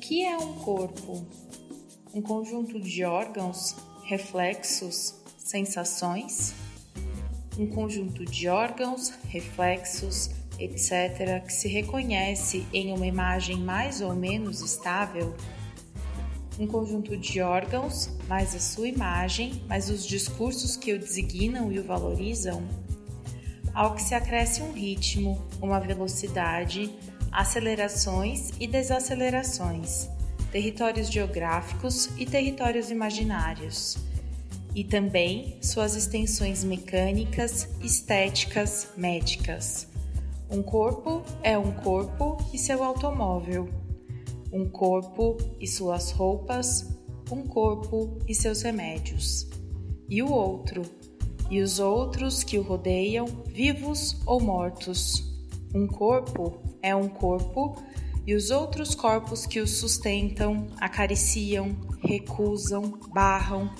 que é um corpo? Um conjunto de órgãos, reflexos, sensações? Um conjunto de órgãos, reflexos, etc., que se reconhece em uma imagem mais ou menos estável? Um conjunto de órgãos, mais a sua imagem, mais os discursos que o designam e o valorizam? Ao que se acresce um ritmo, uma velocidade, acelerações e desacelerações, territórios geográficos e territórios imaginários, e também suas extensões mecânicas, estéticas, médicas. Um corpo é um corpo e seu automóvel. Um corpo e suas roupas, um corpo e seus remédios. E o outro, e os outros que o rodeiam, vivos ou mortos. Um corpo é um corpo e os outros corpos que o sustentam, acariciam, recusam, barram,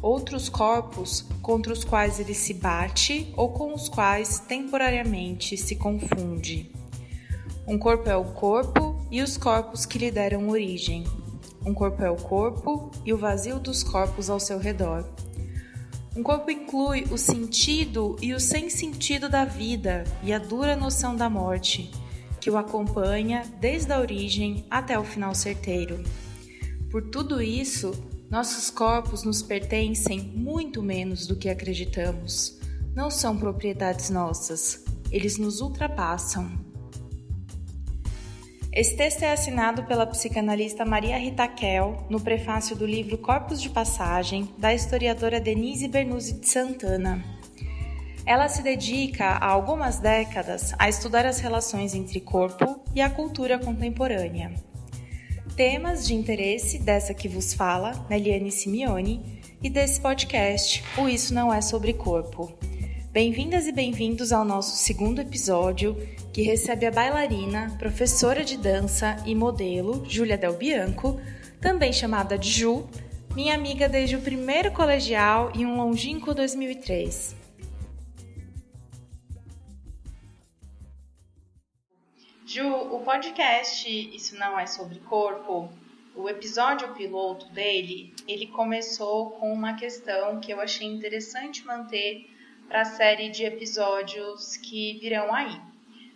outros corpos contra os quais ele se bate ou com os quais temporariamente se confunde. Um corpo é o corpo e os corpos que lhe deram origem. Um corpo é o corpo e o vazio dos corpos ao seu redor. Um corpo inclui o sentido e o sem sentido da vida e a dura noção da morte que o acompanha desde a origem até o final certeiro. Por tudo isso, nossos corpos nos pertencem muito menos do que acreditamos. Não são propriedades nossas, eles nos ultrapassam. Esse texto é assinado pela psicanalista Maria Rita Kell no prefácio do livro Corpos de Passagem, da historiadora Denise Bernuzzi de Santana. Ela se dedica há algumas décadas a estudar as relações entre corpo e a cultura contemporânea. Temas de interesse dessa que vos fala, Neliane Simeone, e desse podcast, O Isso Não É Sobre Corpo. Bem-vindas e bem-vindos ao nosso segundo episódio, que recebe a bailarina, professora de dança e modelo, Júlia Del Bianco, também chamada de Ju, minha amiga desde o primeiro colegial e um longínquo 2003. Ju, o podcast Isso Não É Sobre Corpo, o episódio piloto dele, ele começou com uma questão que eu achei interessante manter para a série de episódios que virão aí.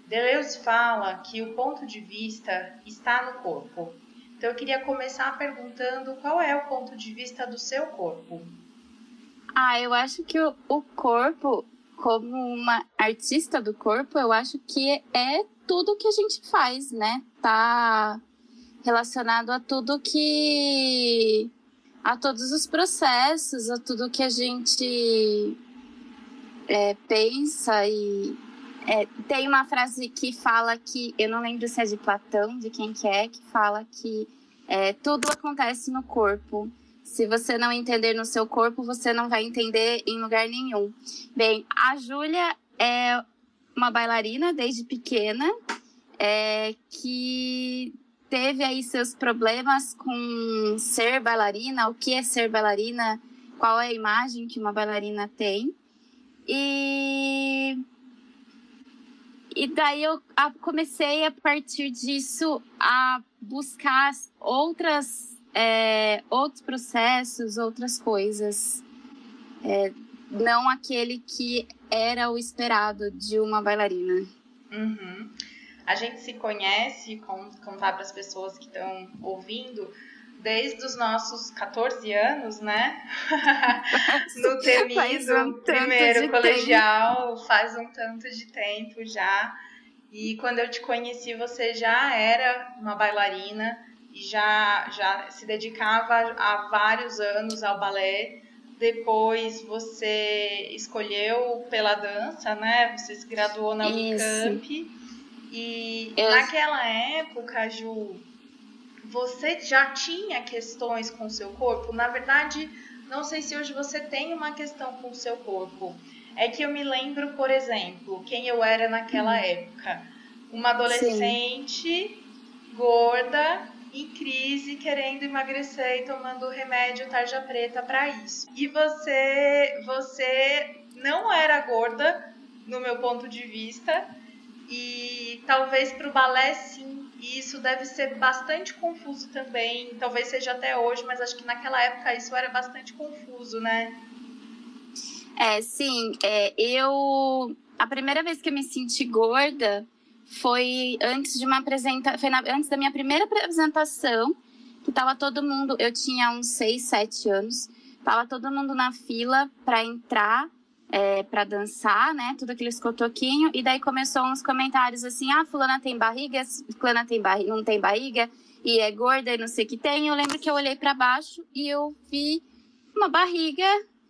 Deleuze fala que o ponto de vista está no corpo. Então eu queria começar perguntando qual é o ponto de vista do seu corpo. Ah, eu acho que o, corpo, como uma artista do corpo, eu acho que é tudo que a gente faz, né? Tá relacionado a tudo que. a todos os processos, a tudo que a gente é, pensa e. É, tem uma frase que fala que, eu não lembro se é de Platão, de quem que é, que fala que é, tudo acontece no corpo. Se você não entender no seu corpo, você não vai entender em lugar nenhum. Bem, a Júlia é uma bailarina desde pequena, é, que teve aí seus problemas com ser bailarina, o que é ser bailarina, qual é a imagem que uma bailarina tem. E, e daí eu comecei a partir disso a buscar outras, é, outros processos, outras coisas. É, não aquele que era o esperado de uma bailarina. Uhum. A gente se conhece, contar para as pessoas que estão ouvindo, desde os nossos 14 anos, né? no Temido, um primeiro colegial, tempo. faz um tanto de tempo já. E quando eu te conheci, você já era uma bailarina e já, já se dedicava há vários anos ao balé depois você escolheu pela dança, né? Você se graduou na Unicamp. E Eu... naquela época, Ju, você já tinha questões com o seu corpo? Na verdade, não sei se hoje você tem uma questão com o seu corpo. É que eu me lembro, por exemplo, quem eu era naquela hum. época. Uma adolescente Sim. gorda em crise, querendo emagrecer e tomando remédio tarja preta para isso. E você, você não era gorda, no meu ponto de vista, e talvez para o balé sim. E isso deve ser bastante confuso também, talvez seja até hoje, mas acho que naquela época isso era bastante confuso, né? É, sim. É, eu. A primeira vez que eu me senti gorda foi antes de uma apresentação. Antes da minha primeira apresentação, que tava todo mundo. Eu tinha uns 6, 7 anos. Tava todo mundo na fila para entrar é, para dançar, né? Tudo aqueles cotoquinhos. E daí começou uns comentários assim: ah, fulana tem barriga, fulana tem barriga, não tem barriga, e é gorda e não sei o que tem. Eu lembro que eu olhei para baixo e eu vi uma barriga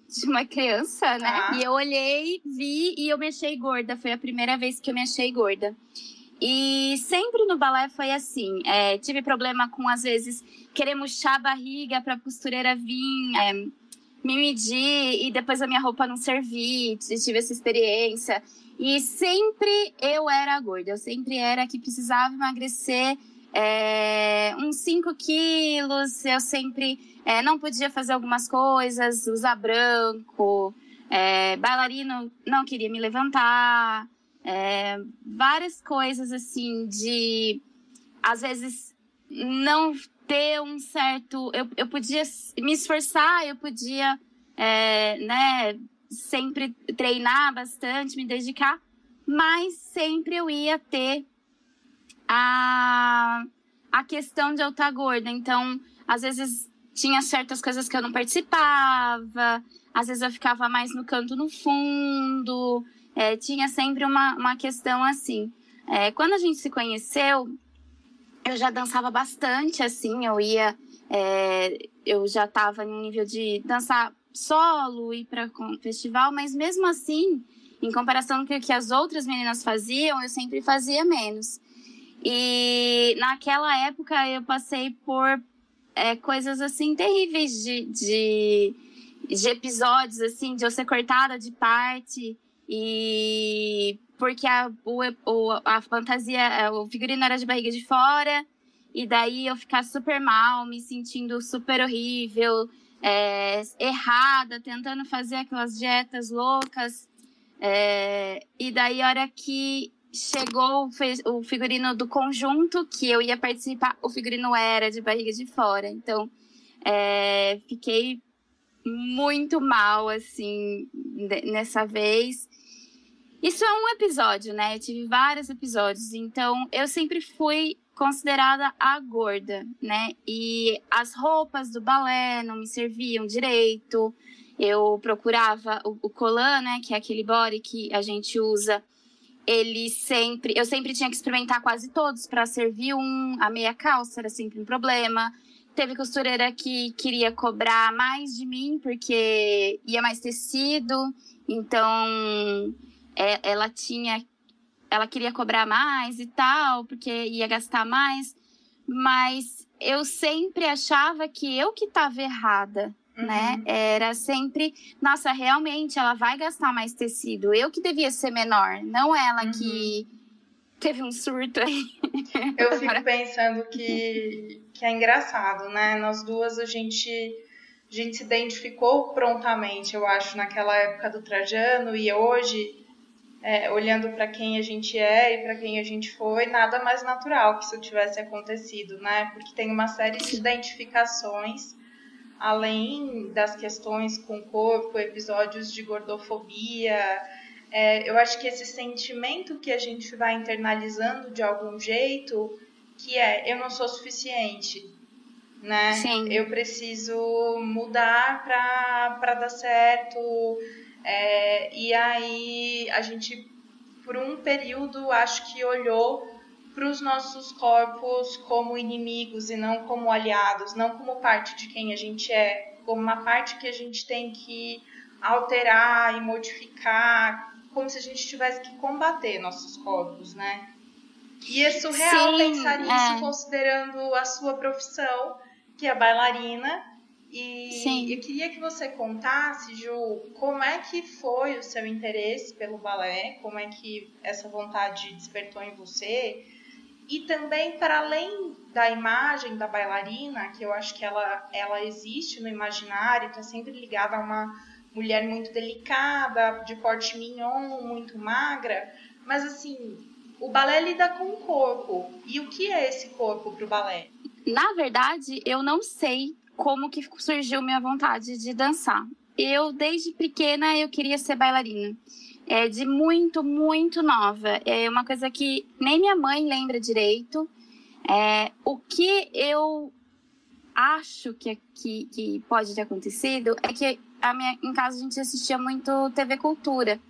de uma criança, né? Ah. E eu olhei, vi e eu me achei gorda. Foi a primeira vez que eu me achei gorda. E sempre no balé foi assim. É, tive problema com, às vezes, querer murchar a barriga para a costureira vir. É, me medir e depois a minha roupa não servir, tive essa experiência. E sempre eu era gorda, eu sempre era que precisava emagrecer é, uns 5 quilos, eu sempre é, não podia fazer algumas coisas, usar branco, é, bailarino não queria me levantar, várias coisas assim de às vezes não ter um certo. Eu, eu podia me esforçar, eu podia, é, né, sempre treinar bastante, me dedicar, mas sempre eu ia ter a, a questão de eu estar gorda. Então, às vezes tinha certas coisas que eu não participava, às vezes eu ficava mais no canto no fundo, é, tinha sempre uma, uma questão assim. É, quando a gente se conheceu, eu já dançava bastante, assim, eu ia. É, eu já estava no nível de dançar solo, ir para festival, mas mesmo assim, em comparação com o que as outras meninas faziam, eu sempre fazia menos. E naquela época eu passei por é, coisas assim terríveis de, de, de episódios, assim, de eu ser cortada de parte e porque a, o, a fantasia, é, o figurino era de barriga de fora, e daí eu ficar super mal, me sentindo super horrível, é, errada, tentando fazer aquelas dietas loucas. É, e daí, a hora que chegou o figurino do conjunto que eu ia participar, o figurino era de barriga de fora. Então, é, fiquei muito mal, assim, nessa vez. Isso é um episódio, né? Eu tive vários episódios. Então, eu sempre fui considerada a gorda, né? E as roupas do balé não me serviam direito. Eu procurava o, o né? Que é aquele body que a gente usa. Ele sempre. Eu sempre tinha que experimentar quase todos para servir um. A meia calça era sempre um problema. Teve costureira que queria cobrar mais de mim porque ia mais tecido. Então é, ela tinha, ela queria cobrar mais e tal, porque ia gastar mais, mas eu sempre achava que eu que estava errada, uhum. né? Era sempre, nossa, realmente ela vai gastar mais tecido, eu que devia ser menor, não ela uhum. que teve um surto aí. Eu fico pensando que, que é engraçado, né? Nós duas a gente a gente se identificou prontamente, eu acho, naquela época do Trajano e hoje é, olhando para quem a gente é e para quem a gente foi, nada mais natural que isso tivesse acontecido, né? Porque tem uma série de identificações, além das questões com o corpo, episódios de gordofobia. É, eu acho que esse sentimento que a gente vai internalizando de algum jeito, que é eu não sou suficiente, né? Sim. Eu preciso mudar para dar certo é, e aí a gente, por um período, acho que olhou para os nossos corpos como inimigos e não como aliados, não como parte de quem a gente é, como uma parte que a gente tem que alterar e modificar, como se a gente tivesse que combater nossos corpos, né? E é surreal Sim, pensar nisso é. considerando a sua profissão, que é bailarina, e Sim. eu queria que você contasse, Ju, como é que foi o seu interesse pelo balé, como é que essa vontade despertou em você, e também para além da imagem da bailarina, que eu acho que ela, ela existe no imaginário, está sempre ligada a uma mulher muito delicada, de porte mignon, muito magra, mas assim, o balé lida com o corpo. E o que é esse corpo para o balé? Na verdade, eu não sei como que surgiu minha vontade de dançar. Eu, desde pequena, eu queria ser bailarina. É, de muito, muito nova. É uma coisa que nem minha mãe lembra direito. É, o que eu acho que, que, que pode ter acontecido é que a minha, em casa a gente assistia muito TV Cultura.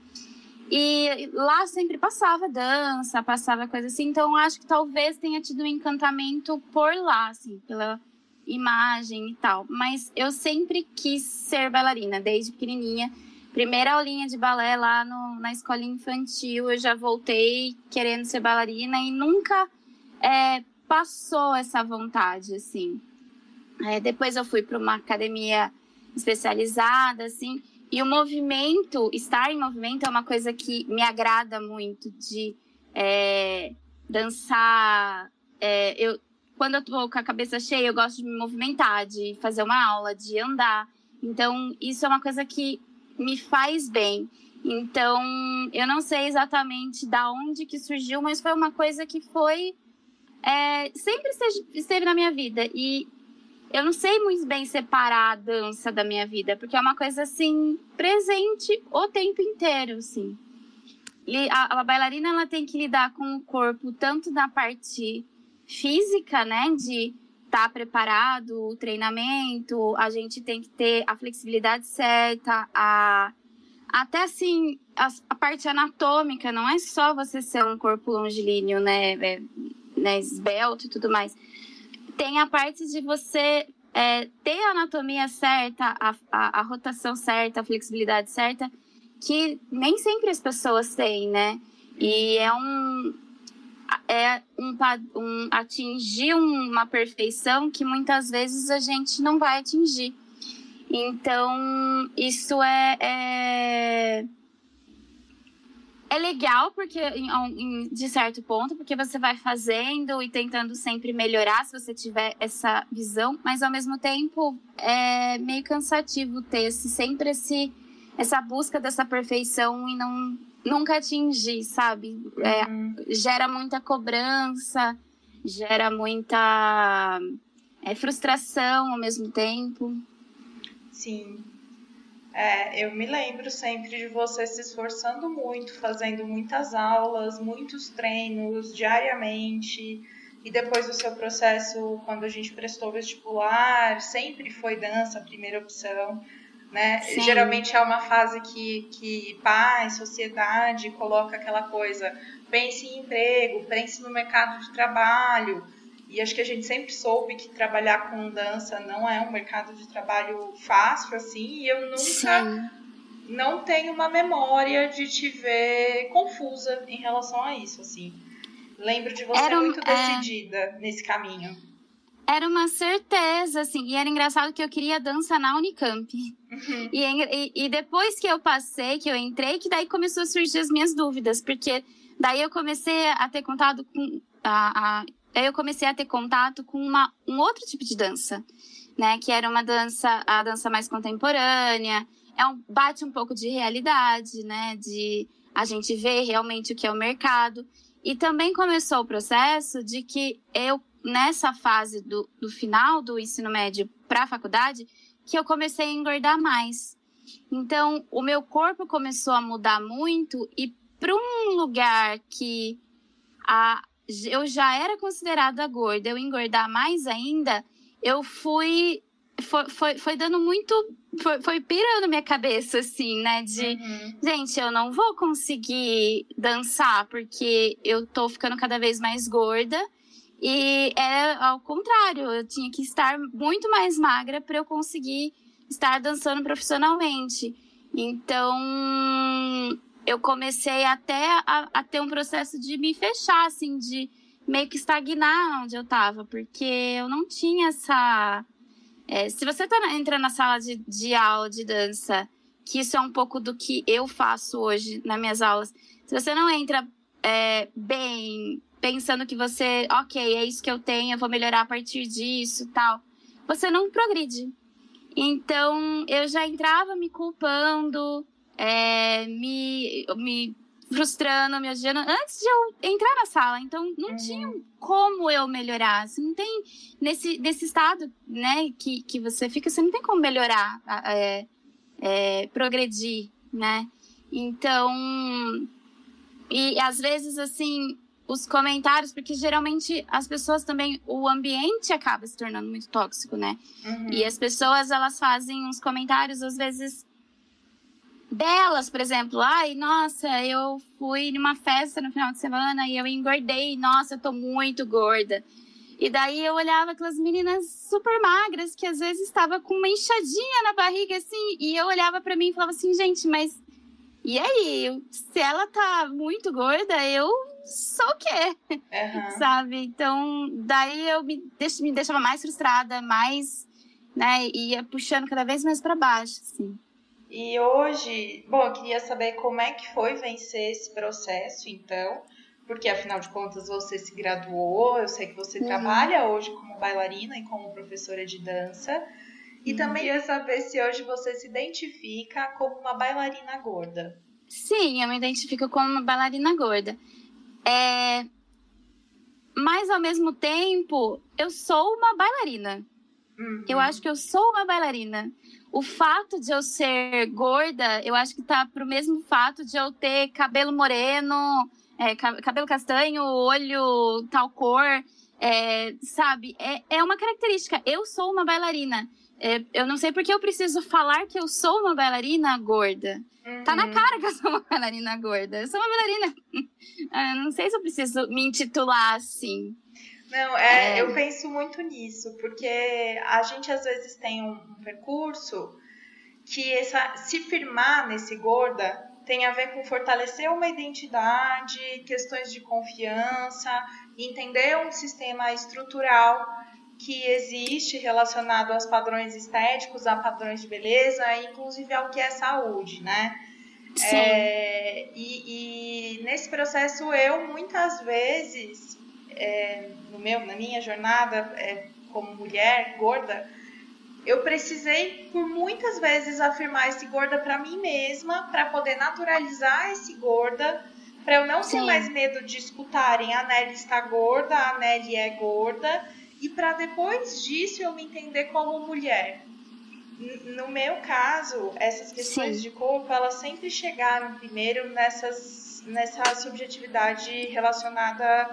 E lá sempre passava dança, passava coisa assim. Então, acho que talvez tenha tido um encantamento por lá, assim, pela imagem e tal. Mas eu sempre quis ser bailarina, desde pequenininha. Primeira aulinha de balé lá no, na escolinha infantil, eu já voltei querendo ser bailarina e nunca é, passou essa vontade, assim. É, depois eu fui para uma academia especializada, assim. E o movimento, estar em movimento é uma coisa que me agrada muito de é, dançar. É, eu, quando eu tô com a cabeça cheia, eu gosto de me movimentar, de fazer uma aula, de andar. Então, isso é uma coisa que me faz bem. Então, eu não sei exatamente da onde que surgiu, mas foi uma coisa que foi é, sempre esteve na minha vida. E eu não sei muito bem separar a dança da minha vida, porque é uma coisa assim presente o tempo inteiro, assim. A, a bailarina ela tem que lidar com o corpo tanto na parte física, né, de estar tá preparado, o treinamento, a gente tem que ter a flexibilidade certa, a até assim a, a parte anatômica, não é só você ser um corpo longilíneo, né, é, né esbelto e tudo mais tem a parte de você é, ter a anatomia certa, a, a, a, rotação certa, a flexibilidade certa, que nem sempre as pessoas têm, né? E é um, é um, um atingir uma perfeição que muitas vezes a gente não vai atingir. Então, isso é, é é legal porque de certo ponto, porque você vai fazendo e tentando sempre melhorar se você tiver essa visão, mas ao mesmo tempo é meio cansativo ter esse, sempre esse, essa busca dessa perfeição e não nunca atingir, sabe? É, uhum. Gera muita cobrança, gera muita é, frustração ao mesmo tempo. Sim, é, eu me lembro sempre de você se esforçando muito, fazendo muitas aulas, muitos treinos diariamente. E depois do seu processo, quando a gente prestou vestibular, sempre foi dança a primeira opção. Né? Geralmente é uma fase que, que pai, sociedade coloca aquela coisa, pense em emprego, pense no mercado de trabalho. E acho que a gente sempre soube que trabalhar com dança não é um mercado de trabalho fácil, assim, e eu nunca Sim. não tenho uma memória de te ver confusa em relação a isso, assim. Lembro de você era, muito é. decidida é... nesse caminho. Era uma certeza, assim, e era engraçado que eu queria dança na Unicamp. Uhum. E, e, e depois que eu passei, que eu entrei, que daí começou a surgir as minhas dúvidas, porque daí eu comecei a ter contato com a, a Aí eu comecei a ter contato com uma, um outro tipo de dança, né? Que era uma dança, a dança mais contemporânea. É um, bate um pouco de realidade, né? De a gente ver realmente o que é o mercado. E também começou o processo de que eu, nessa fase do, do final do ensino médio para a faculdade, que eu comecei a engordar mais. Então, o meu corpo começou a mudar muito e para um lugar que a, eu já era considerada gorda, eu engordar mais ainda, eu fui. Foi, foi, foi dando muito. Foi, foi pirando minha cabeça, assim, né? De, uhum. gente, eu não vou conseguir dançar porque eu tô ficando cada vez mais gorda. E é ao contrário, eu tinha que estar muito mais magra para eu conseguir estar dançando profissionalmente. Então, eu comecei até a, a, ter um processo de me fechar, assim, de meio que estagnar onde eu tava, porque eu não tinha essa. É, se você tá entrando na sala de, de aula de dança, que isso é um pouco do que eu faço hoje nas minhas aulas, se você não entra é, bem, pensando que você, ok, é isso que eu tenho, eu vou melhorar a partir disso tal, você não progride. Então, eu já entrava me culpando, é, me, me frustrando, me odiando antes de eu entrar na sala. Então, não uhum. tinha como eu melhorar. Você não tem, nesse, nesse estado, né, que, que você fica, você não tem como melhorar, é, é, progredir, né? Então, e às vezes, assim, os comentários, porque geralmente as pessoas também, o ambiente acaba se tornando muito tóxico, né? Uhum. E as pessoas, elas fazem uns comentários, às vezes, delas, por exemplo. Ai, nossa, eu fui numa festa no final de semana e eu engordei. Nossa, eu tô muito gorda. E daí eu olhava aquelas meninas super magras que às vezes estava com uma inchadinha na barriga assim, e eu olhava para mim e falava assim, gente, mas e aí, se ela tá muito gorda, eu sou o quê? Uhum. Sabe? Então, daí eu me, deix, me deixava mais frustrada, mais, né, ia puxando cada vez mais para baixo, assim. E hoje, bom, eu queria saber como é que foi vencer esse processo, então, porque afinal de contas você se graduou, eu sei que você uhum. trabalha hoje como bailarina e como professora de dança. E uhum. também ia saber se hoje você se identifica como uma bailarina gorda. Sim, eu me identifico como uma bailarina gorda. É... Mas ao mesmo tempo, eu sou uma bailarina. Uhum. Eu acho que eu sou uma bailarina o fato de eu ser gorda, eu acho que tá pro mesmo fato de eu ter cabelo moreno, é, cabelo castanho, olho tal cor, é, sabe? É, é uma característica. Eu sou uma bailarina. É, eu não sei porque eu preciso falar que eu sou uma bailarina gorda. Uhum. Tá na uhum. cara que eu sou uma bailarina gorda. Eu sou uma bailarina. eu não sei se eu preciso me intitular assim. Não, é, é, eu penso muito nisso, porque a gente às vezes tem um, um percurso que essa, se firmar nesse gorda tem a ver com fortalecer uma identidade, questões de confiança, entender um sistema estrutural que existe relacionado aos padrões estéticos, a padrões de beleza, inclusive ao que é saúde, né? Sim. É, e, e nesse processo eu muitas vezes é, no meu, na minha jornada é, como mulher gorda, eu precisei por muitas vezes afirmar esse gorda para mim mesma, para poder naturalizar esse gorda, para eu não ter mais medo de escutarem a Nelly está gorda, a Nelly é gorda, e para depois disso eu me entender como mulher. No meu caso, essas questões Sim. de corpo, elas sempre chegaram primeiro nessas, nessa subjetividade relacionada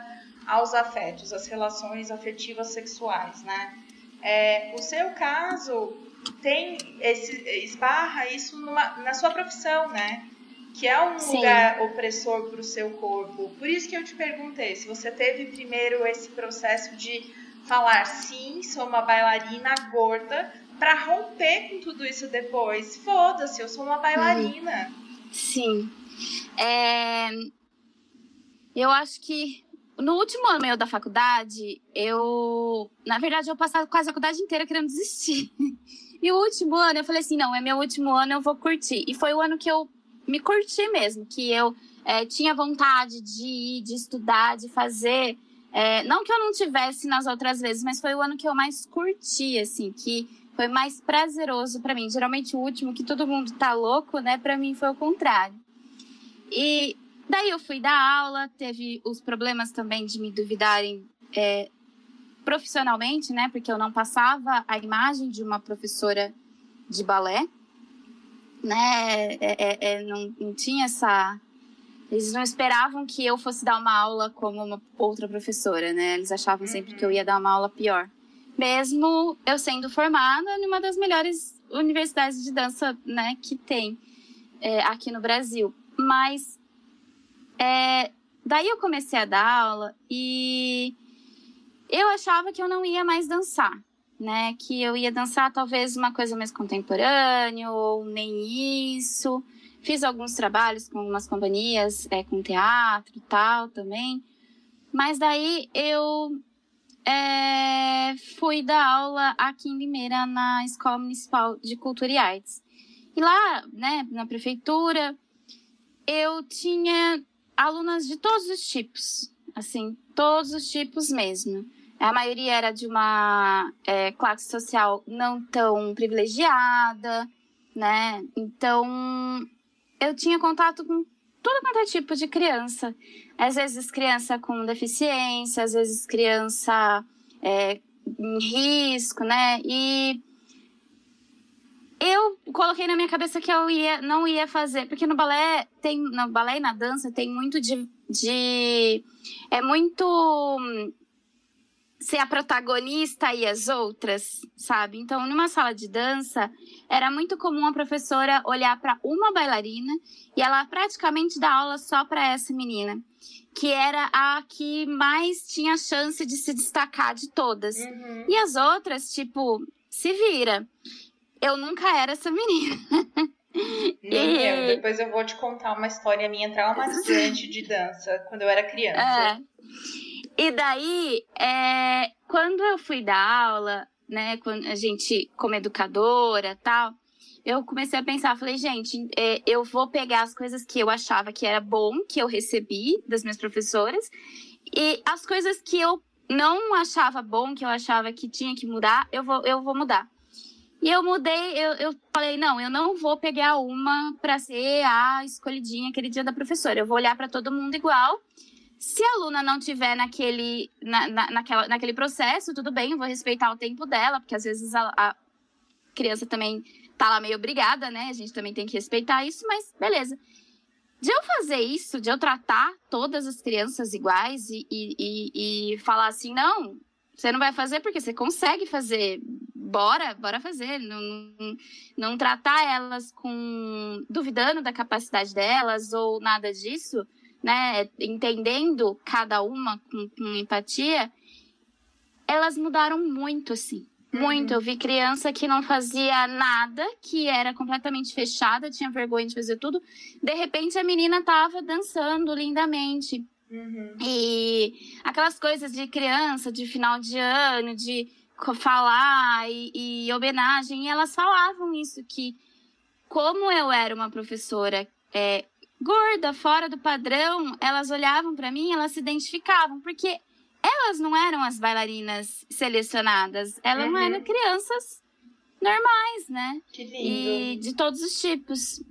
aos afetos, às relações afetivas sexuais, né? É, o seu caso tem esse esbarra isso numa, na sua profissão, né? Que é um Sim. lugar opressor para o seu corpo. Por isso que eu te perguntei se você teve primeiro esse processo de falar sim, sou uma bailarina gorda, para romper com tudo isso depois. Foda-se, eu sou uma bailarina. Sim. É... Eu acho que no último ano meu da faculdade, eu. Na verdade, eu passava quase a faculdade inteira querendo desistir. E o último ano, eu falei assim: não, é meu último ano, eu vou curtir. E foi o ano que eu me curti mesmo, que eu é, tinha vontade de ir, de estudar, de fazer. É, não que eu não tivesse nas outras vezes, mas foi o ano que eu mais curti, assim, que foi mais prazeroso para mim. Geralmente o último, que todo mundo tá louco, né? Para mim foi o contrário. E Daí eu fui dar aula, teve os problemas também de me duvidarem é, profissionalmente, né? Porque eu não passava a imagem de uma professora de balé, né? É, é, é, não, não tinha essa. Eles não esperavam que eu fosse dar uma aula como uma outra professora, né? Eles achavam sempre que eu ia dar uma aula pior. Mesmo eu sendo formada em uma das melhores universidades de dança, né, que tem é, aqui no Brasil. Mas é, daí eu comecei a dar aula e eu achava que eu não ia mais dançar, né? Que eu ia dançar talvez uma coisa mais contemporânea ou nem isso. Fiz alguns trabalhos com algumas companhias, é, com teatro e tal também. Mas daí eu é, fui dar aula aqui em Limeira, na Escola Municipal de Cultura e Artes. E lá, né, na prefeitura, eu tinha alunas de todos os tipos, assim, todos os tipos mesmo. A maioria era de uma é, classe social não tão privilegiada, né? Então, eu tinha contato com tudo quanto é tipo de criança. Às vezes criança com deficiência, às vezes criança é, em risco, né? E eu coloquei na minha cabeça que eu ia, não ia fazer, porque no balé tem, no balé e na dança tem muito de, de é muito ser a protagonista e as outras, sabe? Então, numa sala de dança, era muito comum a professora olhar para uma bailarina e ela praticamente dar aula só para essa menina, que era a que mais tinha chance de se destacar de todas. Uhum. E as outras, tipo, se vira. Eu nunca era essa menina. Nem e... Depois eu vou te contar uma história minha traumatizante de dança, quando eu era criança. É. E daí, é, quando eu fui dar aula, né, quando a gente, como educadora tal, eu comecei a pensar, falei, gente, é, eu vou pegar as coisas que eu achava que era bom, que eu recebi das minhas professoras, e as coisas que eu não achava bom, que eu achava que tinha que mudar, eu vou, eu vou mudar. E eu mudei, eu, eu falei, não, eu não vou pegar uma para ser a escolhidinha aquele dia da professora. Eu vou olhar para todo mundo igual se a aluna não tiver naquele, na, na, naquela, naquele processo, tudo bem, eu vou respeitar o tempo dela, porque às vezes a, a criança também tá lá meio obrigada, né? A gente também tem que respeitar isso, mas beleza. De eu fazer isso, de eu tratar todas as crianças iguais e, e, e, falar assim, não, você não vai fazer porque você consegue fazer. Bora, bora fazer. Não, não, não tratar elas com. duvidando da capacidade delas ou nada disso né, entendendo cada uma com, com empatia, elas mudaram muito, assim. Muito. Uhum. Eu vi criança que não fazia nada, que era completamente fechada, tinha vergonha de fazer tudo. De repente, a menina tava dançando lindamente. Uhum. E aquelas coisas de criança, de final de ano, de falar e, e homenagem, e elas falavam isso, que como eu era uma professora é, gorda, fora do padrão, elas olhavam para mim, elas se identificavam, porque elas não eram as bailarinas selecionadas, elas uhum. eram crianças normais, né? Que lindo. E de todos os tipos.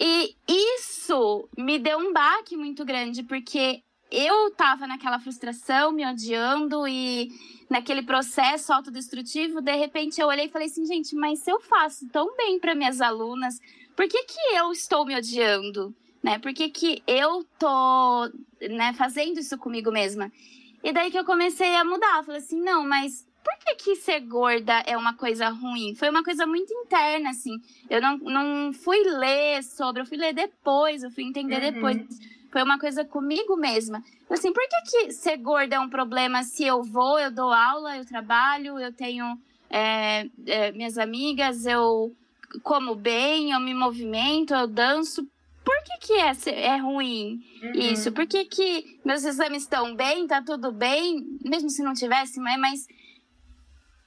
E isso me deu um baque muito grande, porque eu tava naquela frustração, me odiando e naquele processo autodestrutivo, de repente eu olhei e falei assim, gente, mas se eu faço tão bem para minhas alunas, por que que eu estou me odiando? Né? Por que, que eu tô né, fazendo isso comigo mesma? E daí que eu comecei a mudar. Falei assim, não, mas por que, que ser gorda é uma coisa ruim? Foi uma coisa muito interna, assim. Eu não, não fui ler sobre, eu fui ler depois, eu fui entender uhum. depois. Foi uma coisa comigo mesma. Eu, assim, por que, que ser gorda é um problema se eu vou, eu dou aula, eu trabalho, eu tenho é, é, minhas amigas, eu como bem, eu me movimento, eu danço por que, que é, é ruim uhum. isso? Por que, que meus exames estão bem, tá tudo bem, mesmo se não tivesse, mas, mas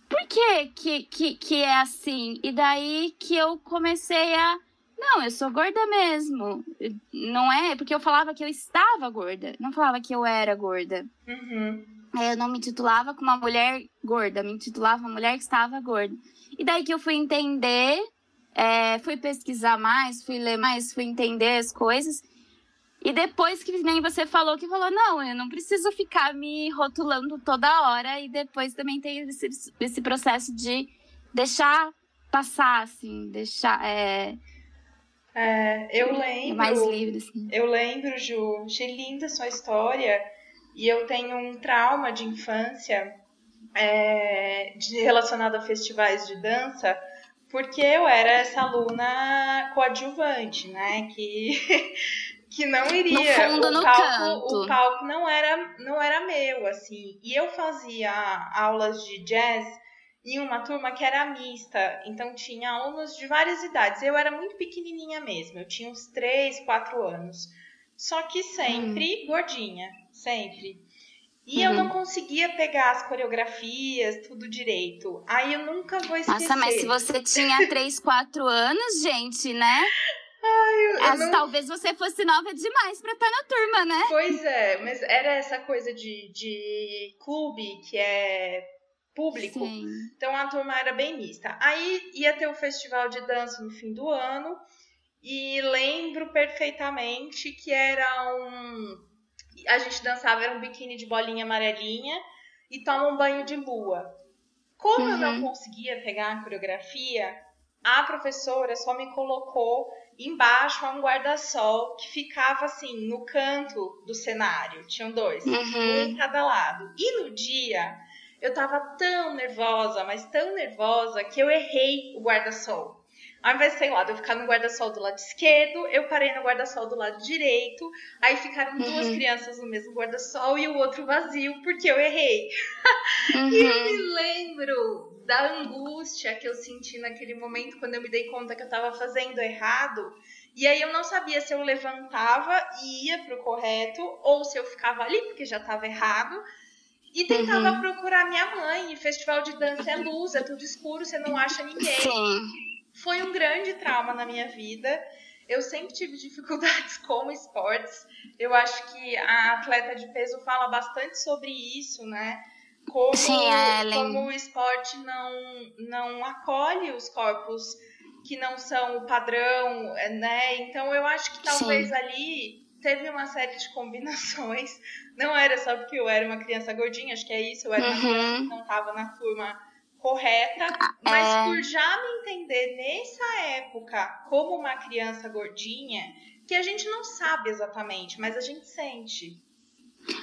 por que, que, que, que é assim? E daí que eu comecei a. Não, eu sou gorda mesmo. Não é? Porque eu falava que eu estava gorda. Não falava que eu era gorda. Uhum. Eu não me titulava como uma mulher gorda. Me titulava uma mulher que estava gorda. E daí que eu fui entender é, fui pesquisar mais, fui ler mais, fui entender as coisas. E depois que nem você falou, que falou, não, eu não preciso ficar me rotulando toda hora. E depois também tem esse, esse processo de deixar passar, assim, deixar. É, é, eu lembro. Mais livre, assim. Eu lembro, Ju, achei linda a sua história. E eu tenho um trauma de infância é, de, relacionado a festivais de dança porque eu era essa aluna coadjuvante, né? Que, que não iria. No fundo, o no palco, canto. O palco não era, não era meu, assim. E eu fazia aulas de jazz em uma turma que era mista. Então tinha alunos de várias idades. Eu era muito pequenininha mesmo. Eu tinha uns 3, 4 anos. Só que sempre hum. gordinha. Sempre. E uhum. eu não uhum. conseguia pegar as coreografias, tudo direito. Aí eu nunca vou esquecer. Nossa, mas se você tinha 3, 4 anos, gente, né? Ai, eu, As, não... Talvez você fosse nova demais pra estar na turma, né? Pois é, mas era essa coisa de, de clube que é público. Sim. Então a turma era bem mista. Aí ia ter o festival de dança no fim do ano. e lembro perfeitamente que era um. A gente dançava, era um biquíni de bolinha amarelinha e toma um banho de lua. Como uhum. eu não uhum. conseguia pegar a coreografia, a professora só me colocou embaixo um guarda-sol que ficava assim no canto do cenário. Tinham dois, uhum. um em cada lado. E no dia eu tava tão nervosa, mas tão nervosa que eu errei o guarda-sol. Ao invés, sei lá, de eu ficar no guarda-sol do lado esquerdo, eu parei no guarda-sol do lado direito. Aí ficaram uhum. duas crianças no mesmo guarda-sol e o outro vazio, porque eu errei. Uhum. e eu me lembro da angústia que eu senti naquele momento quando eu me dei conta que eu estava fazendo errado. E aí eu não sabia se eu levantava e ia pro correto ou se eu ficava ali porque já estava errado. E tentava uhum. procurar minha mãe. Festival de dança é luz, é tudo escuro, você não acha ninguém. Sim foi um grande trauma na minha vida. Eu sempre tive dificuldades com esportes. Eu acho que a atleta de peso fala bastante sobre isso, né? Como, Sim, como o esporte não, não acolhe os corpos que não são o padrão, né? Então eu acho que talvez Sim. ali teve uma série de combinações. Não era só porque eu era uma criança gordinha, acho que é isso, eu era uma uhum. criança que não estava na turma correta, mas é... por já me entender nessa época como uma criança gordinha, que a gente não sabe exatamente, mas a gente sente.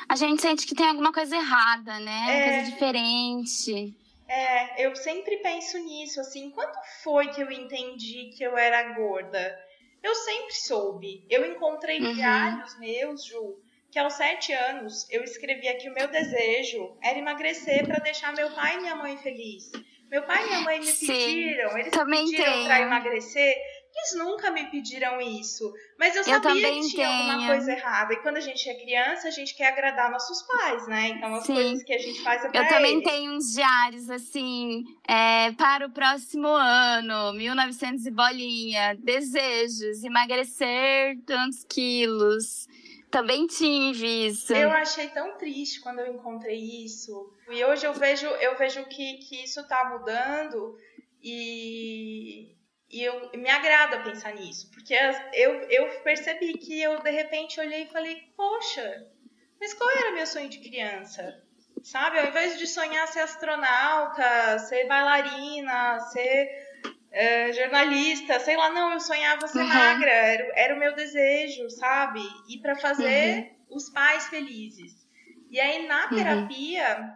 A gente sente que tem alguma coisa errada, né? É... Uma coisa diferente. É, eu sempre penso nisso, assim, quando foi que eu entendi que eu era gorda? Eu sempre soube. Eu encontrei uhum. meus, Ju, que aos sete anos eu escrevia que o meu desejo era emagrecer para deixar meu pai e minha mãe felizes. Meu pai e minha mãe me Sim, pediram, eles me pediram para emagrecer. Eles nunca me pediram isso, mas eu sabia eu que tinha tenho. alguma coisa errada. E quando a gente é criança, a gente quer agradar nossos pais, né? Então as Sim. coisas que a gente faz é pra Eu também eles. tenho uns diários assim, é, para o próximo ano, 1900 e bolinha, desejos, emagrecer tantos quilos também tive isso. Eu achei tão triste quando eu encontrei isso. E hoje eu vejo, eu vejo que, que isso tá mudando e, e eu, me agrada pensar nisso. Porque eu, eu percebi que eu, de repente, olhei e falei, poxa, mas qual era meu sonho de criança? Sabe, ao invés de sonhar ser astronauta, ser bailarina, ser é, jornalista, sei lá, não, eu sonhava ser uhum. magra, era, era o meu desejo, sabe? E para fazer uhum. os pais felizes. E aí na uhum. terapia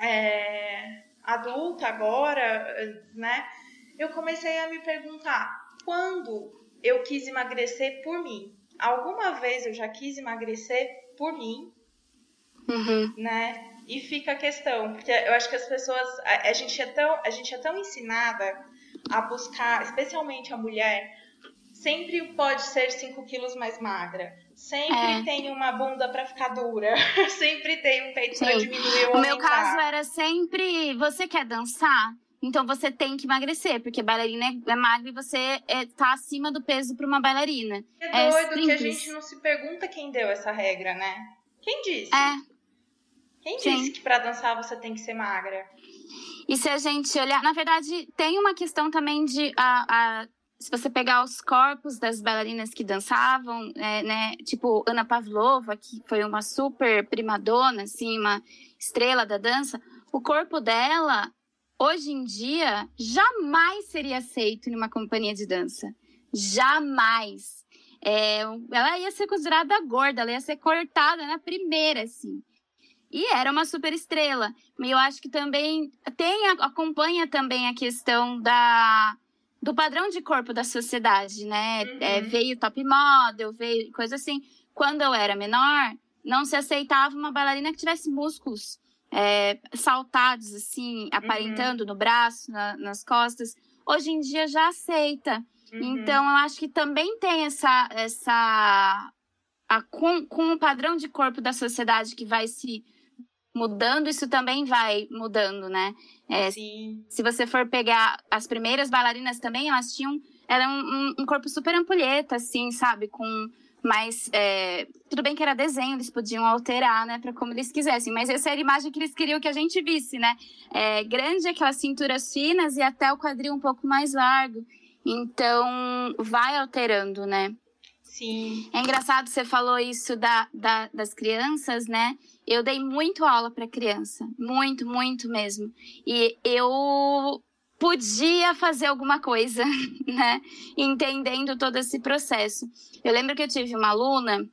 é, adulta agora, né? Eu comecei a me perguntar quando eu quis emagrecer por mim. Alguma vez eu já quis emagrecer por mim, uhum. né? E fica a questão, porque eu acho que as pessoas, a, a, gente é tão, a gente é tão ensinada a buscar, especialmente a mulher, sempre pode ser 5 quilos mais magra. Sempre é. tem uma bunda para ficar dura. sempre tem um peito para diminuir o O meu caso era sempre: você quer dançar? Então você tem que emagrecer, porque bailarina é, é magra e você é, tá acima do peso para uma bailarina. É, é doido que a gente não se pergunta quem deu essa regra, né? Quem disse? É. Quem Sim. disse que para dançar você tem que ser magra? E se a gente olhar, na verdade, tem uma questão também de a, a se você pegar os corpos das bailarinas que dançavam, é, né, tipo Ana Pavlova, que foi uma super primadona, assim, uma estrela da dança, o corpo dela, hoje em dia, jamais seria aceito em uma companhia de dança. Jamais. É, ela ia ser considerada gorda, ela ia ser cortada na primeira, assim. E era uma super estrela. E eu acho que também tem, acompanha também a questão da, do padrão de corpo da sociedade, né? Uhum. É, veio top model, veio coisa assim. Quando eu era menor, não se aceitava uma bailarina que tivesse músculos é, saltados, assim, aparentando uhum. no braço, na, nas costas. Hoje em dia já aceita. Uhum. Então, eu acho que também tem essa. essa a, com, com o padrão de corpo da sociedade que vai se mudando, isso também vai mudando, né? É, Sim. Se você for pegar as primeiras bailarinas também, elas tinham. Era um, um corpo super ampulheta, assim, sabe? Com mais. É, tudo bem que era desenho, eles podiam alterar, né, para como eles quisessem, mas essa era a imagem que eles queriam que a gente visse, né? É, grande, aquelas cinturas finas e até o quadril um pouco mais largo. Então, vai alterando, né? Sim. É engraçado, você falou isso da, da das crianças, né? Eu dei muito aula para criança, muito, muito mesmo. E eu podia fazer alguma coisa, né? Entendendo todo esse processo. Eu lembro que eu tive uma aluna,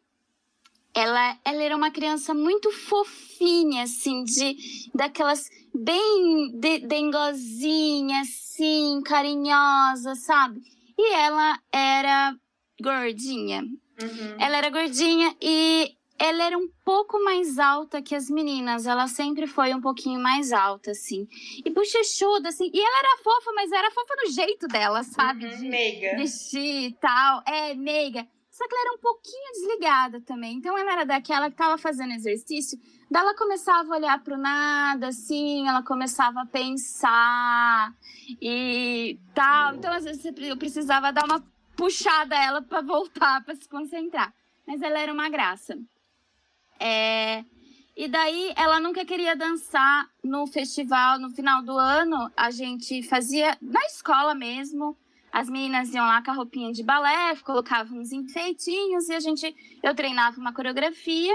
ela, ela era uma criança muito fofinha, assim, de daquelas bem de, dengozinha, assim, carinhosa, sabe? E ela era gordinha. Uhum. Ela era gordinha e ela era um pouco mais alta que as meninas. Ela sempre foi um pouquinho mais alta, assim. E bochechuda, assim. E ela era fofa, mas era fofa no jeito dela, sabe? Uhum, De meiga. vestir e tal. É, meiga. Só que ela era um pouquinho desligada também. Então ela era daquela que tava fazendo exercício. Daí ela começava a olhar pro nada, assim, ela começava a pensar e tal. Então, às vezes, eu precisava dar uma puxada ela para voltar, para se concentrar. Mas ela era uma graça. É... E daí ela nunca queria dançar no festival. No final do ano, a gente fazia na escola mesmo. As meninas iam lá com a roupinha de balé, colocavam uns enfeitinhos e a gente, eu treinava uma coreografia.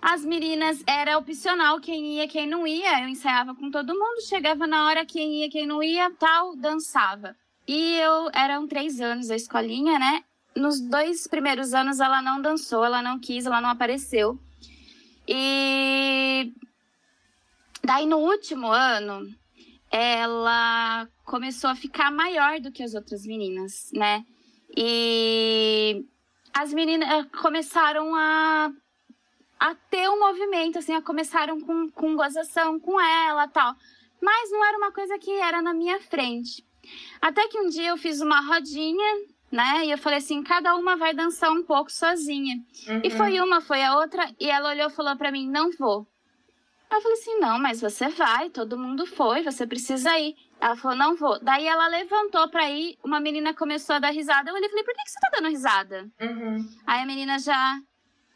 As meninas era opcional quem ia, quem não ia. Eu ensaiava com todo mundo, chegava na hora quem ia, quem não ia, tal, dançava. E eu eram três anos a escolinha, né? Nos dois primeiros anos ela não dançou, ela não quis, ela não apareceu. E daí no último ano ela começou a ficar maior do que as outras meninas, né? E as meninas começaram a, a ter um movimento, assim, começaram com, com gozação com ela tal. Mas não era uma coisa que era na minha frente. Até que um dia eu fiz uma rodinha, né? E eu falei assim: cada uma vai dançar um pouco sozinha. Uhum. E foi uma, foi a outra, e ela olhou e falou para mim: não vou. Eu falei assim: não, mas você vai, todo mundo foi, você precisa ir. Ela falou: não vou. Daí ela levantou pra ir, uma menina começou a dar risada. Eu olhei e falei: por que, que você tá dando risada? Uhum. Aí a menina já,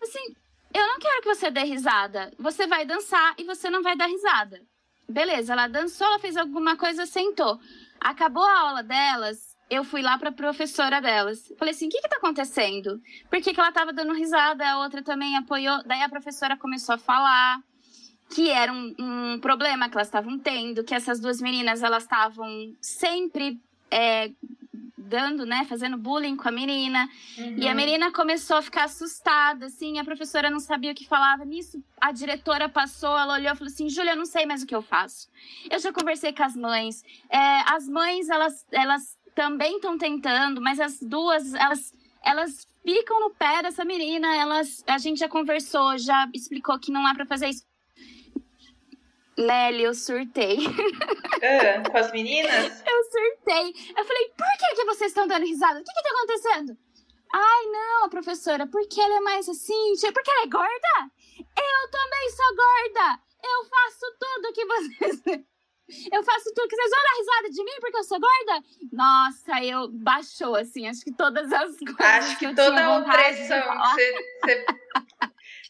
assim, eu não quero que você dê risada. Você vai dançar e você não vai dar risada. Beleza, ela dançou, ela fez alguma coisa, sentou. Acabou a aula delas, eu fui lá pra professora delas. Falei assim: o que que tá acontecendo? Por que, que ela tava dando risada? A outra também apoiou. Daí a professora começou a falar que era um, um problema que elas estavam tendo, que essas duas meninas elas estavam sempre é, dando, né, fazendo bullying com a menina. Uhum. E a menina começou a ficar assustada, assim, a professora não sabia o que falava. Nisso, a diretora passou, ela olhou e falou assim: Júlia, eu não sei mais o que eu faço. Eu já conversei com as mães. É, as mães, elas, elas também estão tentando, mas as duas, elas, elas ficam no pé dessa menina. Elas, a gente já conversou, já explicou que não é para fazer isso. Nelly, eu surtei. Ah, com as meninas? Eu surtei. Eu falei, por que, que vocês estão dando risada? O que, que tá acontecendo? Ai, não, professora, porque ela é mais assim, tipo, porque ela é gorda? Eu também sou gorda. Eu faço tudo que vocês. Eu faço tudo que vocês vão dar risada de mim porque eu sou gorda? Nossa, eu baixou, assim, acho que todas as coisas Acho que eu toda a opressão que você, você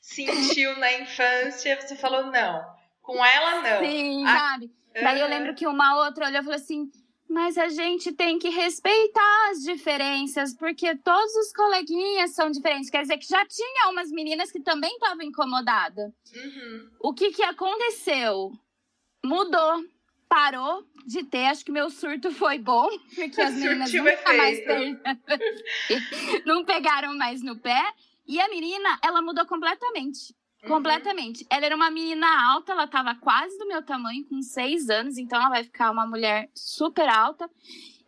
sentiu na infância, você falou não. Com ela, não. Sim, Ah, sabe? Daí eu lembro que uma outra olhou e falou assim: mas a gente tem que respeitar as diferenças, porque todos os coleguinhas são diferentes. Quer dizer que já tinha umas meninas que também estavam incomodadas. Uhum. O que que aconteceu? Mudou. Parou de ter, acho que meu surto foi bom, porque as meninas nunca mais não pegaram mais no pé. E a menina, ela mudou completamente. Uhum. Completamente. Ela era uma menina alta, ela tava quase do meu tamanho, com seis anos, então ela vai ficar uma mulher super alta.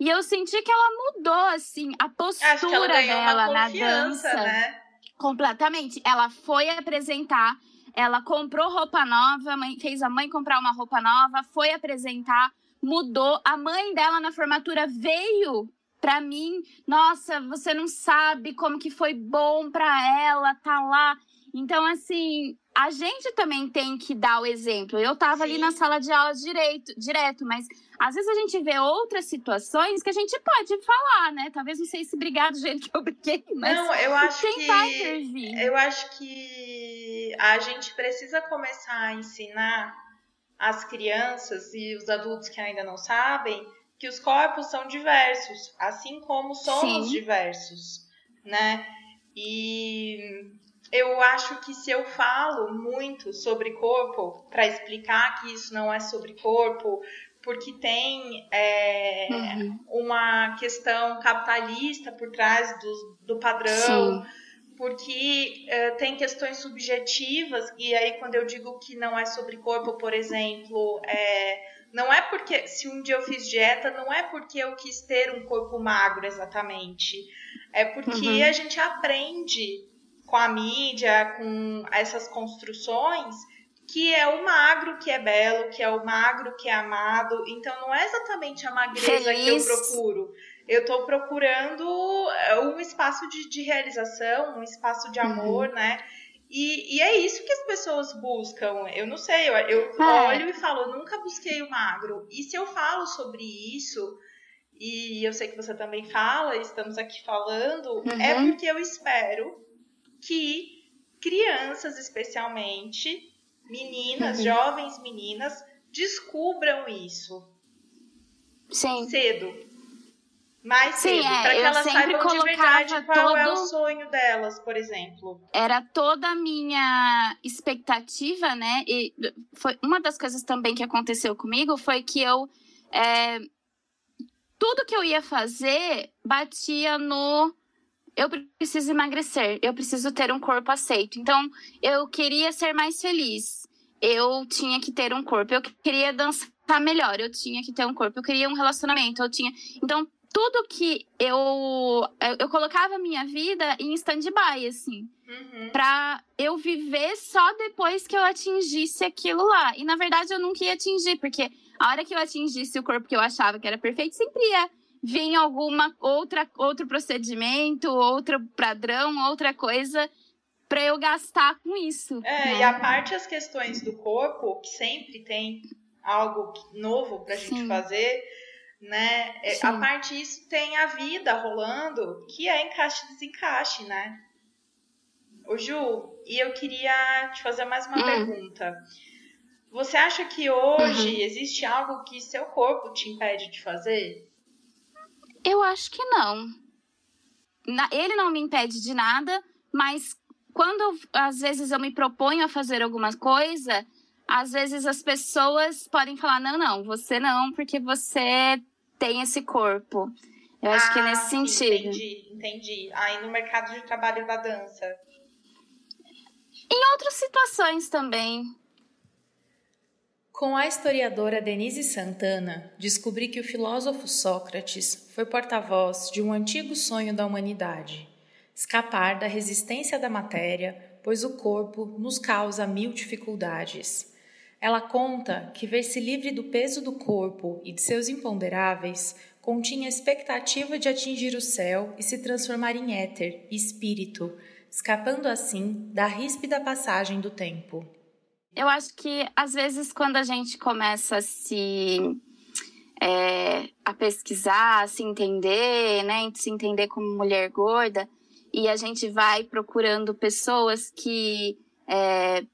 E eu senti que ela mudou, assim, a postura dela na dança. né? Completamente. Ela foi apresentar, ela comprou roupa nova, mãe- fez a mãe comprar uma roupa nova, foi apresentar, mudou. A mãe dela na formatura veio pra mim. Nossa, você não sabe como que foi bom pra ela tá lá. Então, assim, a gente também tem que dar o exemplo. Eu tava ali na sala de aula direito, direto, mas às vezes a gente vê outras situações que a gente pode falar, né? Talvez não sei se brigar do jeito que eu briguei, mas Não, eu acho tentar que intervir. eu acho que a gente precisa começar a ensinar as crianças e os adultos que ainda não sabem que os corpos são diversos, assim como somos Sim. diversos, né? E eu acho que se eu falo muito sobre corpo para explicar que isso não é sobre corpo, porque tem é, uhum. uma questão capitalista por trás do, do padrão. Sim porque uh, tem questões subjetivas, e aí quando eu digo que não é sobre corpo, por exemplo, é, não é porque se um dia eu fiz dieta, não é porque eu quis ter um corpo magro exatamente. É porque uhum. a gente aprende com a mídia, com essas construções, que é o magro que é belo, que é o magro que é amado. Então não é exatamente a magreza Feliz. que eu procuro. Eu estou procurando eh, um espaço de, de, realização, um espaço de amor, uhum. né? E, e, é isso que as pessoas buscam. Eu não sei, eu, eu é. olho e falo, eu nunca busquei o magro. E se eu falo sobre isso, e eu sei que você também fala, estamos aqui falando, é uhum. é porque eu espero que crianças, especialmente, meninas, uhum. jovens meninas, descubram isso. Sim. Cedo. Mais Sim, cedo, é, para que elas saibam de verdade qual todo... é o sonho delas, por exemplo. Era toda a minha expectativa, né? E foi uma das coisas também que aconteceu comigo foi que eu é, tudo que eu ia fazer batia no eu preciso emagrecer, eu preciso ter um corpo aceito. Então, eu queria ser mais feliz. Eu tinha que ter um corpo, eu queria dançar melhor, eu tinha que ter um corpo, eu queria um relacionamento, eu tinha. Então, tudo que eu eu colocava a minha vida em stand-by assim, uhum. para eu viver só depois que eu atingisse aquilo lá. E na verdade eu nunca ia atingir, porque a hora que eu atingisse o corpo que eu achava que era perfeito, sempre ia vir alguma outra outro procedimento, outro padrão, outra coisa para eu gastar com isso. É, né? e a parte as questões do corpo, que sempre tem algo novo pra gente Sim. fazer, né? É, Sim. A parte disso tem a vida rolando, que é encaixe e desencaixe, né? Ô Ju, e eu queria te fazer mais uma hum. pergunta. Você acha que hoje uhum. existe algo que seu corpo te impede de fazer? Eu acho que não. Ele não me impede de nada, mas quando às vezes eu me proponho a fazer alguma coisa, às vezes as pessoas podem falar: não, não, você não, porque você tem esse corpo. Eu acho ah, que é nesse sentido. Entendi, entendi. Aí no mercado de trabalho da dança. Em outras situações também. Com a historiadora Denise Santana, descobri que o filósofo Sócrates foi porta-voz de um antigo sonho da humanidade: escapar da resistência da matéria, pois o corpo nos causa mil dificuldades. Ela conta que ver-se livre do peso do corpo e de seus imponderáveis continha a expectativa de atingir o céu e se transformar em éter, espírito, escapando assim da ríspida passagem do tempo. Eu acho que às vezes quando a gente começa a se é, a pesquisar, a se entender, né, se entender como mulher gorda, e a gente vai procurando pessoas que é,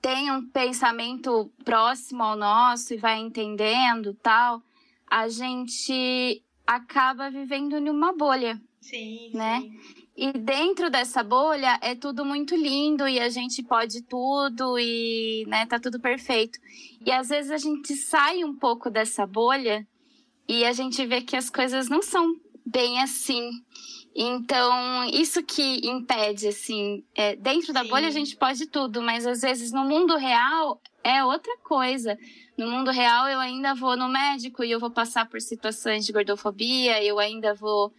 tem um pensamento próximo ao nosso e vai entendendo tal, a gente acaba vivendo em uma bolha. Sim, né? Sim. E dentro dessa bolha é tudo muito lindo e a gente pode tudo e, né, tá tudo perfeito. E às vezes a gente sai um pouco dessa bolha e a gente vê que as coisas não são bem assim. Então, isso que impede, assim, é, dentro da Sim. bolha a gente pode tudo, mas às vezes no mundo real é outra coisa. No mundo real eu ainda vou no médico e eu vou passar por situações de gordofobia, eu ainda vou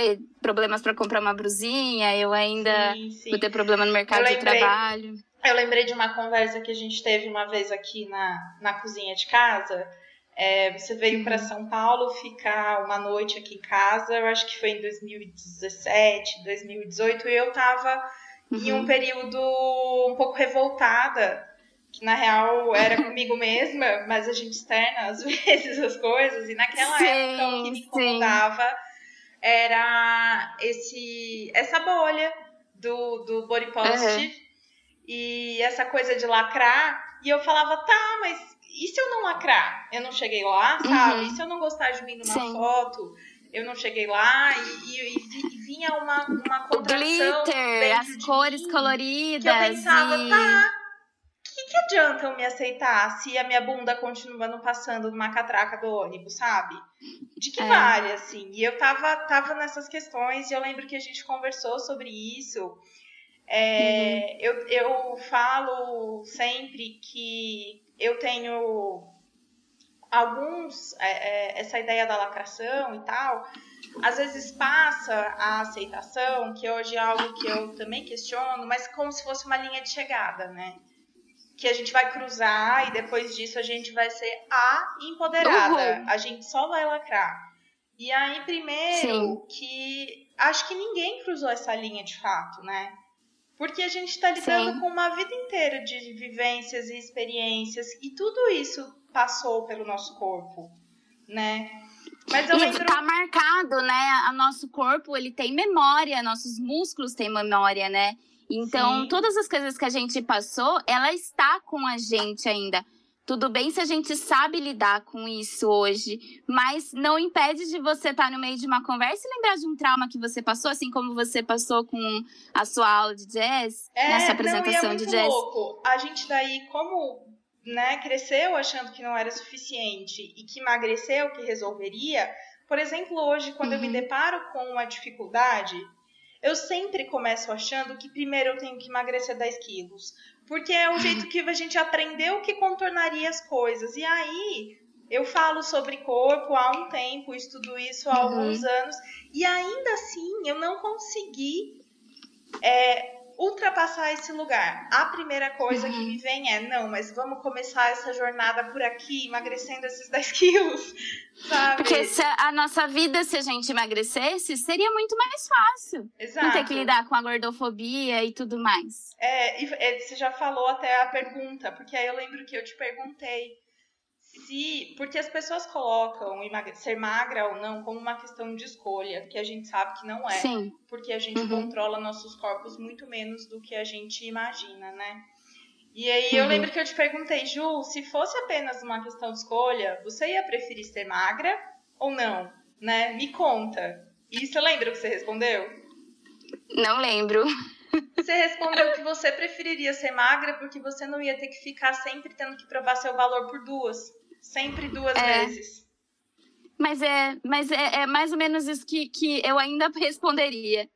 ter problemas para comprar uma brusinha, eu ainda sim, sim. vou ter problema no mercado lembrei, de trabalho. Eu lembrei de uma conversa que a gente teve uma vez aqui na, na cozinha de casa, é, você veio para uhum. São Paulo ficar uma noite aqui em casa, eu acho que foi em 2017, 2018, e eu estava uhum. em um uhum. período um pouco revoltada, que na real era comigo mesma, mas a gente externa às vezes as coisas, e naquela sim, época o que me incomodava sim. Era esse, essa bolha do, do body positive uhum. e essa coisa de lacrar, e eu falava, tá, mas e se eu não lacrar? Eu não cheguei lá, sabe? Uhum. E se eu não gostar de mim numa Sim. foto? Eu não cheguei lá e, e, e vinha uma, uma contração. O glitter, as cores mim, coloridas. Que eu pensava, e... tá, que, adianta eu me aceitar se a minha bunda continua não passando numa catraca do ônibus, sabe? De que é. vale, assim? E eu tava, tava nessas questões e eu lembro que a gente conversou sobre isso. É, uhum. eu, eu falo sempre que eu tenho alguns, é, é, essa ideia da lacração e tal, às vezes passa a aceitação, que hoje é algo que eu também questiono, mas como se fosse uma linha de chegada, né? Que a gente vai cruzar e depois disso a gente vai ser a empoderada. Uhum. A gente só vai lacrar. E aí, primeiro, Sim. que acho que ninguém cruzou essa linha de fato, né? Porque a gente está lidando Sim. com uma vida inteira de vivências e experiências e tudo isso passou pelo nosso corpo, né? Mas eu lembro... tá marcado, né? O nosso corpo, ele tem memória, nossos músculos têm memória, né? Então, Sim. todas as coisas que a gente passou, ela está com a gente ainda. Tudo bem se a gente sabe lidar com isso hoje, mas não impede de você estar no meio de uma conversa e lembrar de um trauma que você passou, assim como você passou com a sua aula de jazz, é, nessa apresentação não, é de jazz. Louco. A gente daí, como né, cresceu achando que não era suficiente e que emagreceu, que resolveria. Por exemplo, hoje, quando uhum. eu me uhum. deparo com uma dificuldade, eu sempre começo achando que primeiro eu tenho que emagrecer 10 quilos. Porque é o jeito que a gente aprendeu que contornaria as coisas. E aí, eu falo sobre corpo há um tempo, estudo isso há uhum. alguns anos, e ainda assim eu não consegui é, ultrapassar esse lugar. A primeira coisa uhum. que me vem é, não, mas vamos começar essa jornada por aqui, emagrecendo esses 10 quilos, sabe? Porque se a nossa vida, se a gente emagrecesse, seria muito mais fácil. Exato. Não ter que lidar com a gordofobia e tudo mais. É, e é, você já falou até a pergunta, porque aí eu lembro que eu te perguntei se porque as pessoas colocam ser magra ou não como uma questão de escolha, que a gente sabe que não é, Sim. porque a gente uhum. controla nossos corpos muito menos do que a gente imagina, né? E aí eu uhum. lembro que eu te perguntei, Ju, se fosse apenas uma questão de escolha, você ia preferir ser magra ou não, né? Me conta. E você lembra o que você respondeu? Não lembro. Você respondeu que você preferiria ser magra porque você não ia ter que ficar sempre tendo que provar seu valor por duas. Sempre duas é. vezes. Mas é, mas é, é, mais ou menos isso que, que eu ainda responderia.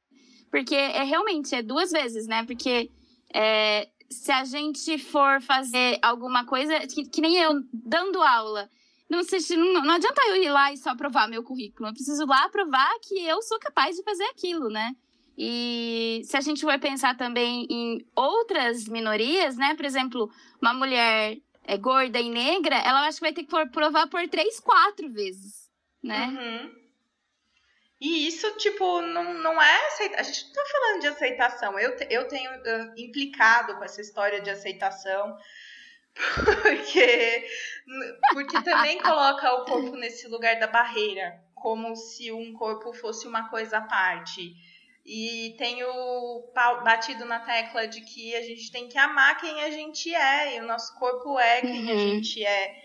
Porque é realmente é duas vezes, né? Porque é, se a gente for fazer alguma coisa, que, que nem eu dando aula, não, não, não adianta eu ir lá e só aprovar meu currículo. Eu preciso lá provar que eu sou capaz de fazer aquilo, né? E se a gente for pensar também em outras minorias, né? Por exemplo, uma mulher é, gorda e negra, ela acho que vai ter que provar por três, quatro vezes, né? Uhum. E isso, tipo, não, não é aceitação. A gente não tá falando de aceitação. Eu, eu tenho uh, implicado com essa história de aceitação, porque, porque também coloca o corpo nesse lugar da barreira, como se um corpo fosse uma coisa à parte. E tenho batido na tecla de que a gente tem que amar quem a gente é, e o nosso corpo é quem uhum. a gente é.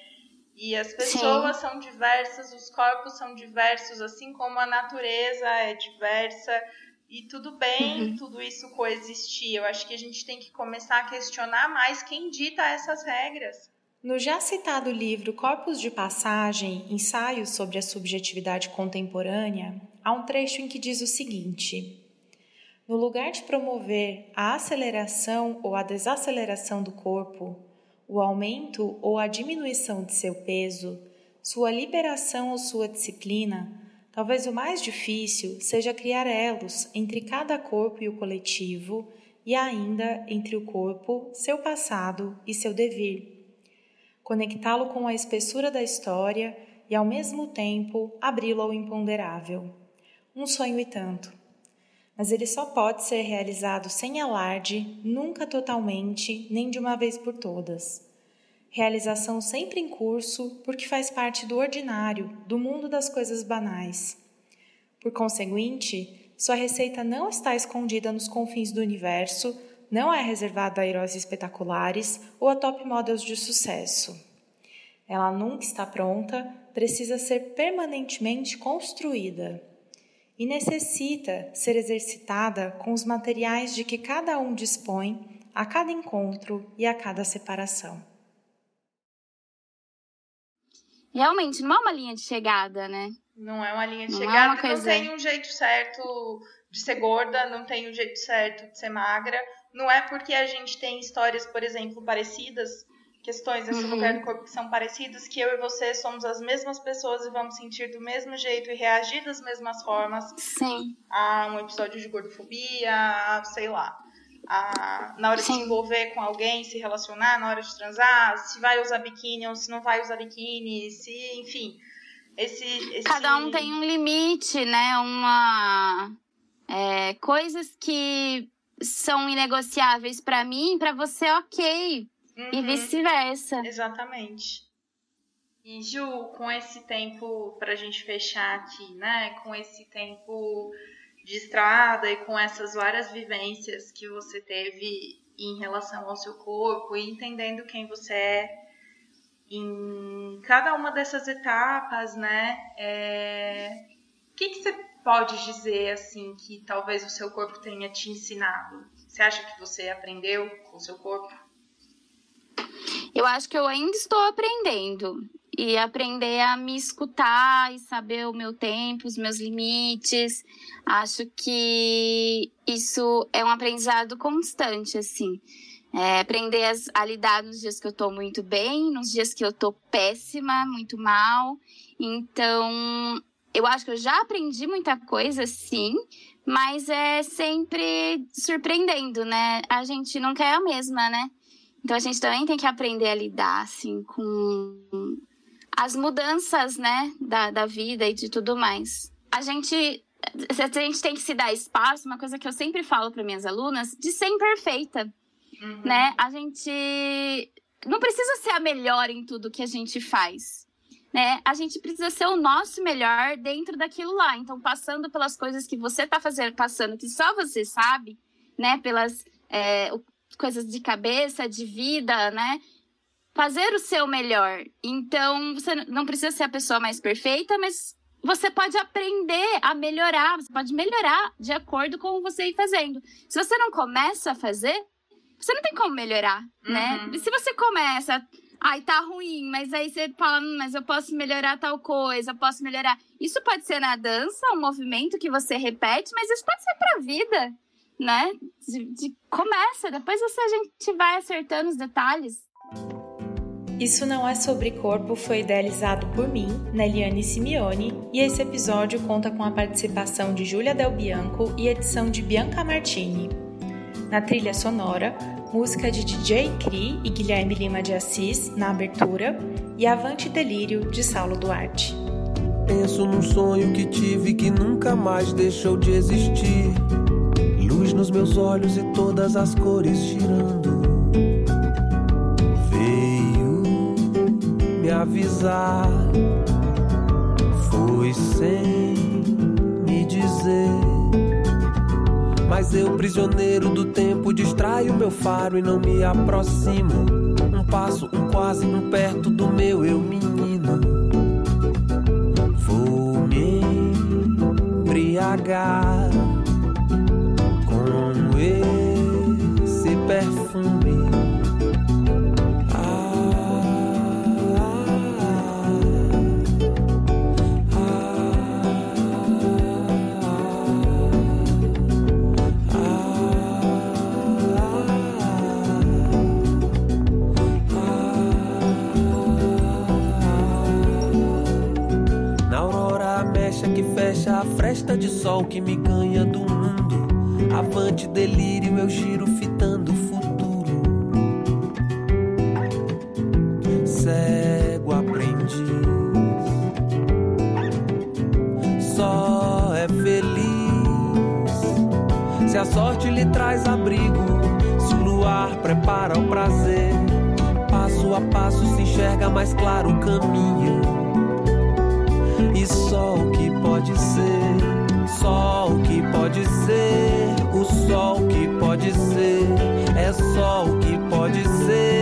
E as pessoas Sim. são diversas, os corpos são diversos, assim como a natureza é diversa. E tudo bem uhum. tudo isso coexistir. Eu acho que a gente tem que começar a questionar mais quem dita essas regras. No já citado livro Corpos de Passagem Ensaios sobre a Subjetividade Contemporânea, há um trecho em que diz o seguinte: no lugar de promover a aceleração ou a desaceleração do corpo, o aumento ou a diminuição de seu peso, sua liberação ou sua disciplina, talvez o mais difícil seja criar elos entre cada corpo e o coletivo e ainda entre o corpo, seu passado e seu devir. Conectá-lo com a espessura da história e, ao mesmo tempo, abri-lo ao imponderável. Um sonho e tanto mas ele só pode ser realizado sem alarde, nunca totalmente, nem de uma vez por todas. Realização sempre em curso, porque faz parte do ordinário, do mundo das coisas banais. Por conseguinte, sua receita não está escondida nos confins do universo, não é reservada a heróis espetaculares ou a top models de sucesso. Ela nunca está pronta, precisa ser permanentemente construída e necessita ser exercitada com os materiais de que cada um dispõe a cada encontro e a cada separação. Realmente, não é uma linha de chegada, né? Não é uma linha de não é chegada, é coisa... não tem um jeito certo de ser gorda, não tem um jeito certo de ser magra. Não é porque a gente tem histórias, por exemplo, parecidas, questões desse uhum. lugar do corpo que são parecidas, que eu e você somos as mesmas pessoas e vamos sentir do mesmo jeito e reagir das mesmas formas Sim. a um episódio de gordofobia, sei lá. A, na hora Sim. de se envolver com alguém, se relacionar, na hora de transar, se vai usar biquíni ou se não vai usar biquíni, se, enfim. Esse, esse... Cada um tem um limite, né? Uma. É, coisas que são inegociáveis para mim, para você, ok. Uhum. E vice-versa. Exatamente. E Ju, com esse tempo, para a gente fechar aqui, né? Com esse tempo de estrada e com essas várias vivências que você teve em relação ao seu corpo e entendendo quem você é em cada uma dessas etapas, né? É... O que, que você pode dizer assim que talvez o seu corpo tenha te ensinado? Você acha que você aprendeu com o seu corpo? Eu acho que eu ainda estou aprendendo. E aprender a me escutar e saber o meu tempo, os meus limites. Acho que isso é um aprendizado constante, assim. É, aprender a, a lidar nos dias que eu tô muito bem, nos dias que eu tô péssima, muito mal. Então, eu acho que eu já aprendi muita coisa, sim, mas é sempre surpreendendo, né? A gente nunca é a mesma, né? Então a gente também tem que aprender a lidar, assim, com as mudanças, né, da, da vida e de tudo mais. A gente, a gente tem que se dar espaço, uma coisa que eu sempre falo para minhas alunas, de ser imperfeita, uhum. né? A gente não precisa ser a melhor em tudo que a gente faz. Né? A gente precisa ser o nosso melhor dentro daquilo lá. Então, passando pelas coisas que você está fazendo, passando, que só você sabe, né? Pelas é, coisas de cabeça, de vida, né? Fazer o seu melhor. Então, você não precisa ser a pessoa mais perfeita, mas você pode aprender a melhorar, você pode melhorar de acordo com você ir fazendo. Se você não começa a fazer, você não tem como melhorar, né? uhum. né? E se você começa, ai, tá ruim, mas aí você fala, hum, mas eu posso melhorar tal coisa, eu posso melhorar. Isso pode ser na dança, um movimento que você repete, mas isso pode ser pra vida né? De, de, começa, depois você, a gente vai acertando os detalhes. Isso Não É Sobre Corpo foi idealizado por mim, Neliane Simeone, e esse episódio conta com a participação de Júlia Del Bianco e edição de Bianca Martini. Na trilha sonora, música de DJ Cri e Guilherme Lima de Assis na abertura e Avante Delírio de Saulo Duarte. Penso num sonho que tive que nunca mais deixou de existir luz nos meus olhos e todas as cores girando. Veio me avisar, foi sem me dizer. Mas eu, prisioneiro do tempo, distraio meu faro e não me aproximo. Um passo, um quase, um perto do meu eu menino. Vou me embriagar esse perfume. Que fecha a fresta de sol que me Avante delírio, eu giro fitando o futuro. Cego aprendiz, só é feliz se a sorte lhe traz abrigo. Se o luar prepara o prazer, passo a passo se enxerga mais claro o caminho. E só o que pode ser, só o que pode ser o sol que pode ser, é só o que pode ser.